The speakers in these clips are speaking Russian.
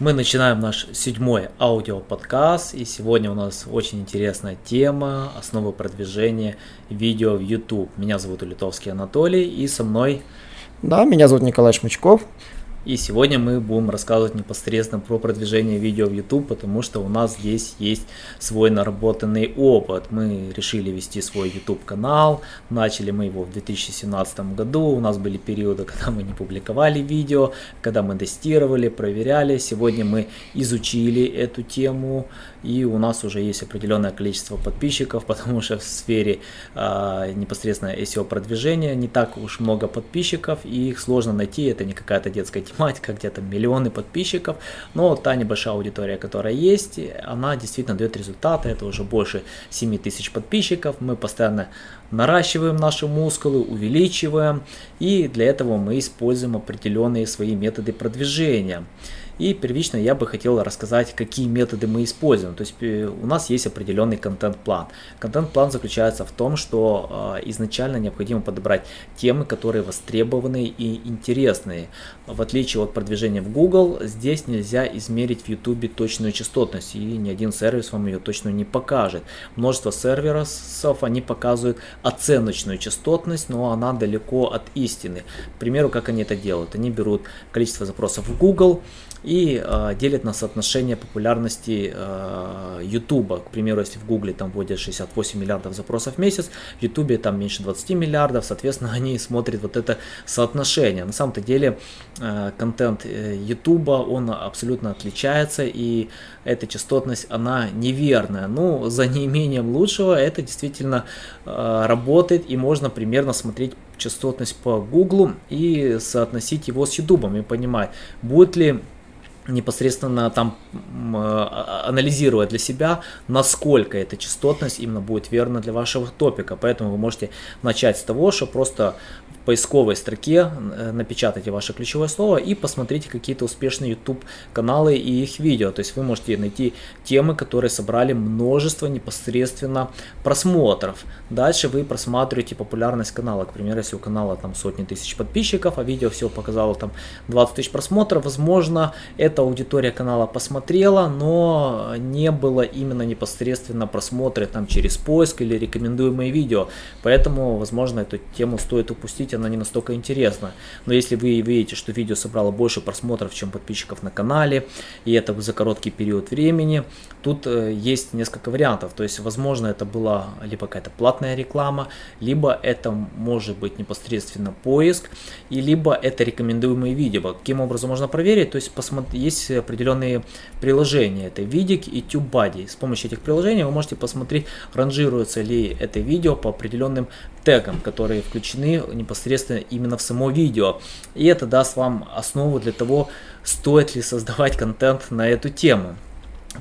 Мы начинаем наш седьмой аудиоподкаст, и сегодня у нас очень интересная тема «Основы продвижения видео в YouTube». Меня зовут Улитовский Анатолий, и со мной... Да, меня зовут Николай Шмычков. И сегодня мы будем рассказывать непосредственно про продвижение видео в YouTube, потому что у нас здесь есть свой наработанный опыт. Мы решили вести свой YouTube канал, начали мы его в 2017 году, у нас были периоды, когда мы не публиковали видео, когда мы тестировали, проверяли. Сегодня мы изучили эту тему, и у нас уже есть определенное количество подписчиков, потому что в сфере э, непосредственно SEO продвижения не так уж много подписчиков, и их сложно найти, это не какая-то детская тематика, где-то миллионы подписчиков, но та небольшая аудитория, которая есть, она действительно дает результаты, это уже больше 7 тысяч подписчиков, мы постоянно наращиваем наши мускулы, увеличиваем, и для этого мы используем определенные свои методы продвижения. И первично я бы хотел рассказать, какие методы мы используем. То есть э, у нас есть определенный контент-план. Контент-план заключается в том, что э, изначально необходимо подобрать темы, которые востребованы и интересные. В отличие от продвижения в Google, здесь нельзя измерить в YouTube точную частотность, и ни один сервис вам ее точно не покажет. Множество сервисов, они показывают оценочную частотность, но она далеко от истины. К примеру, как они это делают? Они берут количество запросов в Google, и э, делит на соотношение популярности э, YouTube. К примеру, если в Гугле там вводят 68 миллиардов запросов в месяц, в YouTube там меньше 20 миллиардов, соответственно, они смотрят вот это соотношение. На самом-то деле э, контент YouTube, он абсолютно отличается, и эта частотность, она неверная. Ну, за неимением лучшего это действительно э, работает, и можно примерно смотреть частотность по Гуглу и соотносить его с YouTube и понимать, будет ли непосредственно там а, анализируя для себя, насколько эта частотность именно будет верна для вашего топика. Поэтому вы можете начать с того, что просто в поисковой строке э, напечатайте ваше ключевое слово и посмотрите какие-то успешные YouTube каналы и их видео. То есть вы можете найти темы, которые собрали множество непосредственно просмотров. Дальше вы просматриваете популярность канала. К примеру, если у канала там сотни тысяч подписчиков, а видео всего показало там 20 тысяч просмотров, возможно, эта аудитория канала посмотрела, но не было именно непосредственно просмотра там через поиск или рекомендуемые видео. Поэтому, возможно, эту тему стоит упустить она не настолько интересна. Но если вы видите, что видео собрало больше просмотров, чем подписчиков на канале, и это за короткий период времени, тут э, есть несколько вариантов. То есть, возможно, это была либо какая-то платная реклама, либо это может быть непосредственно поиск, и либо это рекомендуемые видео. Каким образом можно проверить? То есть, посмотри, есть определенные приложения. Это Видик и TubeBuddy. С помощью этих приложений вы можете посмотреть, ранжируется ли это видео по определенным тегам, которые включены непосредственно именно в само видео. И это даст вам основу для того, стоит ли создавать контент на эту тему.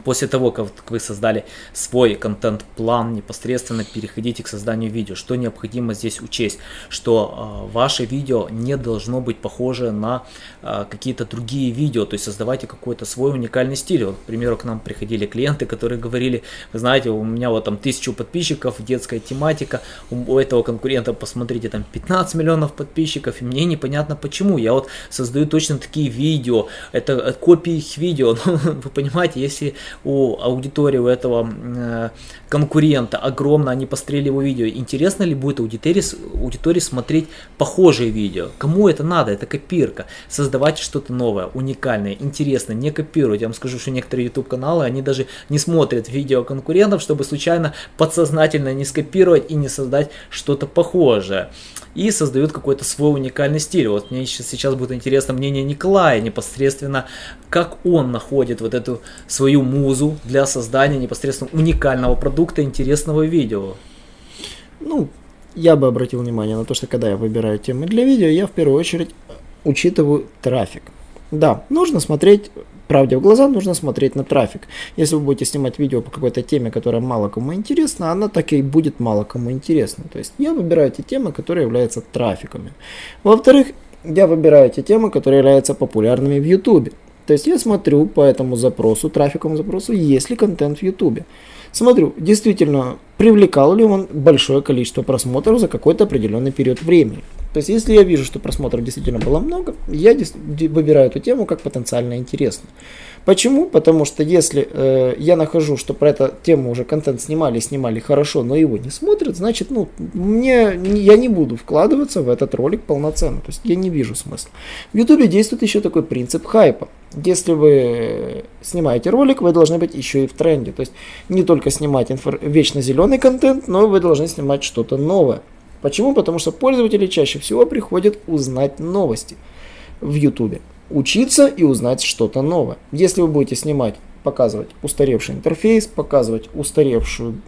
После того, как вы создали свой контент-план, непосредственно переходите к созданию видео. Что необходимо здесь учесть? Что э, ваше видео не должно быть похоже на э, какие-то другие видео, то есть создавайте какой-то свой уникальный стиль. Вот, к примеру, к нам приходили клиенты, которые говорили, вы знаете, у меня вот там тысячу подписчиков, детская тематика, у, у этого конкурента, посмотрите, там 15 миллионов подписчиков, и мне непонятно почему. Я вот создаю точно такие видео, это, это копии их видео, ну, вы понимаете, если у аудитории у этого э, конкурента огромно, они посмотрели его видео. Интересно ли будет аудитории, аудитории смотреть похожие видео? Кому это надо? Это копирка. Создавайте что-то новое, уникальное, интересное, не копируйте. Я вам скажу, что некоторые YouTube каналы, они даже не смотрят видео конкурентов, чтобы случайно подсознательно не скопировать и не создать что-то похожее и создают какой-то свой уникальный стиль. Вот мне сейчас будет интересно мнение Николая непосредственно, как он находит вот эту свою музу для создания непосредственно уникального продукта, интересного видео. Ну, я бы обратил внимание на то, что когда я выбираю темы для видео, я в первую очередь учитываю трафик. Да, нужно смотреть правде в глаза, нужно смотреть на трафик. Если вы будете снимать видео по какой-то теме, которая мало кому интересна, она так и будет мало кому интересна. То есть я выбираю те темы, которые являются трафиками. Во-вторых, я выбираю те темы, которые являются популярными в YouTube. То есть я смотрю по этому запросу, трафиковому запросу, есть ли контент в YouTube. Смотрю, действительно, привлекал ли он большое количество просмотров за какой-то определенный период времени. То есть, если я вижу, что просмотров действительно было много, я выбираю эту тему как потенциально интересную. Почему? Потому что если э, я нахожу, что про эту тему уже контент снимали, снимали хорошо, но его не смотрят, значит, ну, мне, я не буду вкладываться в этот ролик полноценно. То есть я не вижу смысла. В Ютубе действует еще такой принцип хайпа. Если вы снимаете ролик, вы должны быть еще и в тренде. То есть не только снимать инфор- вечно зеленый контент, но вы должны снимать что-то новое. Почему? Потому что пользователи чаще всего приходят узнать новости в YouTube учиться и узнать что-то новое. Если вы будете снимать, показывать устаревший интерфейс, показывать устаревшую,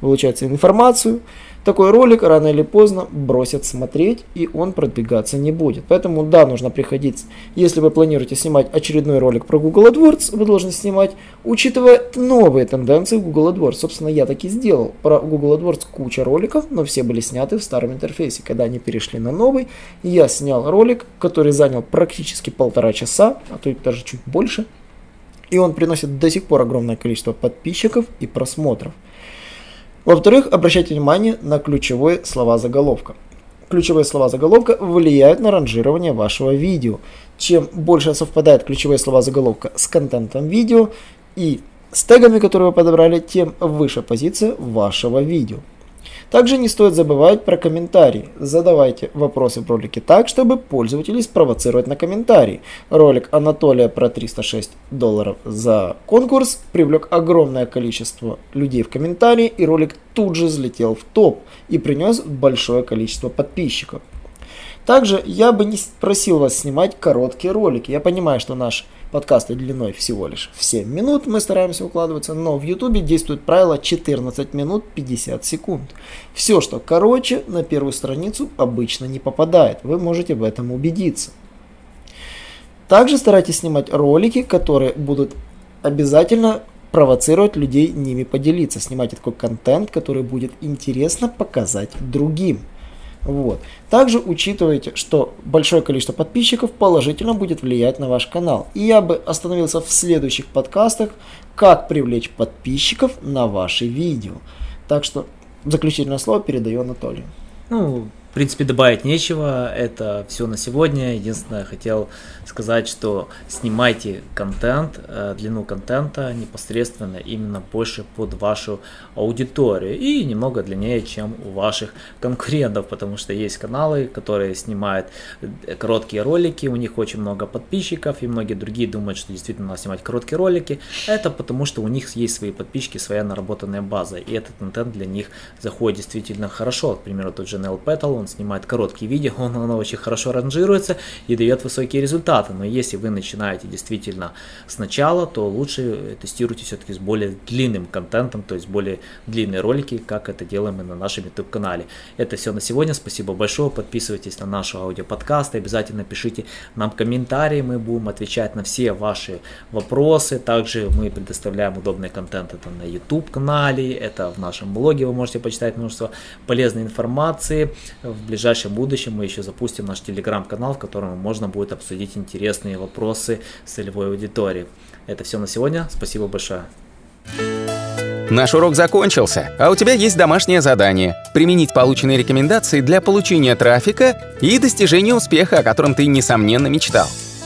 получается, информацию, такой ролик рано или поздно бросят смотреть, и он продвигаться не будет. Поэтому да, нужно приходить, если вы планируете снимать очередной ролик про Google AdWords, вы должны снимать, учитывая новые тенденции Google AdWords. Собственно, я так и сделал. Про Google AdWords куча роликов, но все были сняты в старом интерфейсе. Когда они перешли на новый, я снял ролик, который занял практически полтора часа, а то и даже чуть больше. И он приносит до сих пор огромное количество подписчиков и просмотров. Во-вторых, обращайте внимание на ключевые слова заголовка. Ключевые слова заголовка влияют на ранжирование вашего видео. Чем больше совпадают ключевые слова заголовка с контентом видео и с тегами, которые вы подобрали, тем выше позиция вашего видео. Также не стоит забывать про комментарии. Задавайте вопросы в ролике так, чтобы пользователей спровоцировать на комментарии. Ролик Анатолия про 306 долларов за конкурс привлек огромное количество людей в комментарии, и ролик тут же взлетел в топ и принес большое количество подписчиков. Также я бы не просил вас снимать короткие ролики. Я понимаю, что наш подкасты длиной всего лишь в 7 минут мы стараемся укладываться, но в YouTube действует правило 14 минут 50 секунд. Все, что короче, на первую страницу обычно не попадает. Вы можете в этом убедиться. Также старайтесь снимать ролики, которые будут обязательно провоцировать людей ними поделиться. Снимайте такой контент, который будет интересно показать другим. Вот. Также учитывайте, что большое количество подписчиков положительно будет влиять на ваш канал. И я бы остановился в следующих подкастах, как привлечь подписчиков на ваши видео. Так что заключительное слово передаю Анатолию. Ну, в принципе, добавить нечего, это все на сегодня. Единственное, хотел сказать, что снимайте контент, э, длину контента непосредственно именно больше под вашу аудиторию и немного длиннее, чем у ваших конкурентов, потому что есть каналы, которые снимают э, короткие ролики, у них очень много подписчиков, и многие другие думают, что действительно надо снимать короткие ролики. Это потому, что у них есть свои подписчики, своя наработанная база, и этот контент для них заходит действительно хорошо. К примеру, тот же Nell Petal, он снимает короткие видео, он, он очень хорошо ранжируется и дает высокие результаты. Но если вы начинаете действительно сначала, то лучше тестируйте все-таки с более длинным контентом, то есть более длинные ролики, как это делаем мы на нашем YouTube канале. Это все на сегодня. Спасибо большое. Подписывайтесь на наш аудиоподкаст. Обязательно пишите нам комментарии. Мы будем отвечать на все ваши вопросы. Также мы предоставляем удобный контент это на YouTube канале, это в нашем блоге. Вы можете почитать множество полезной информации. В ближайшем будущем мы еще запустим наш телеграм-канал, в котором можно будет обсудить интересные вопросы целевой аудиторией. Это все на сегодня. Спасибо большое. Наш урок закончился, а у тебя есть домашнее задание – применить полученные рекомендации для получения трафика и достижения успеха, о котором ты, несомненно, мечтал.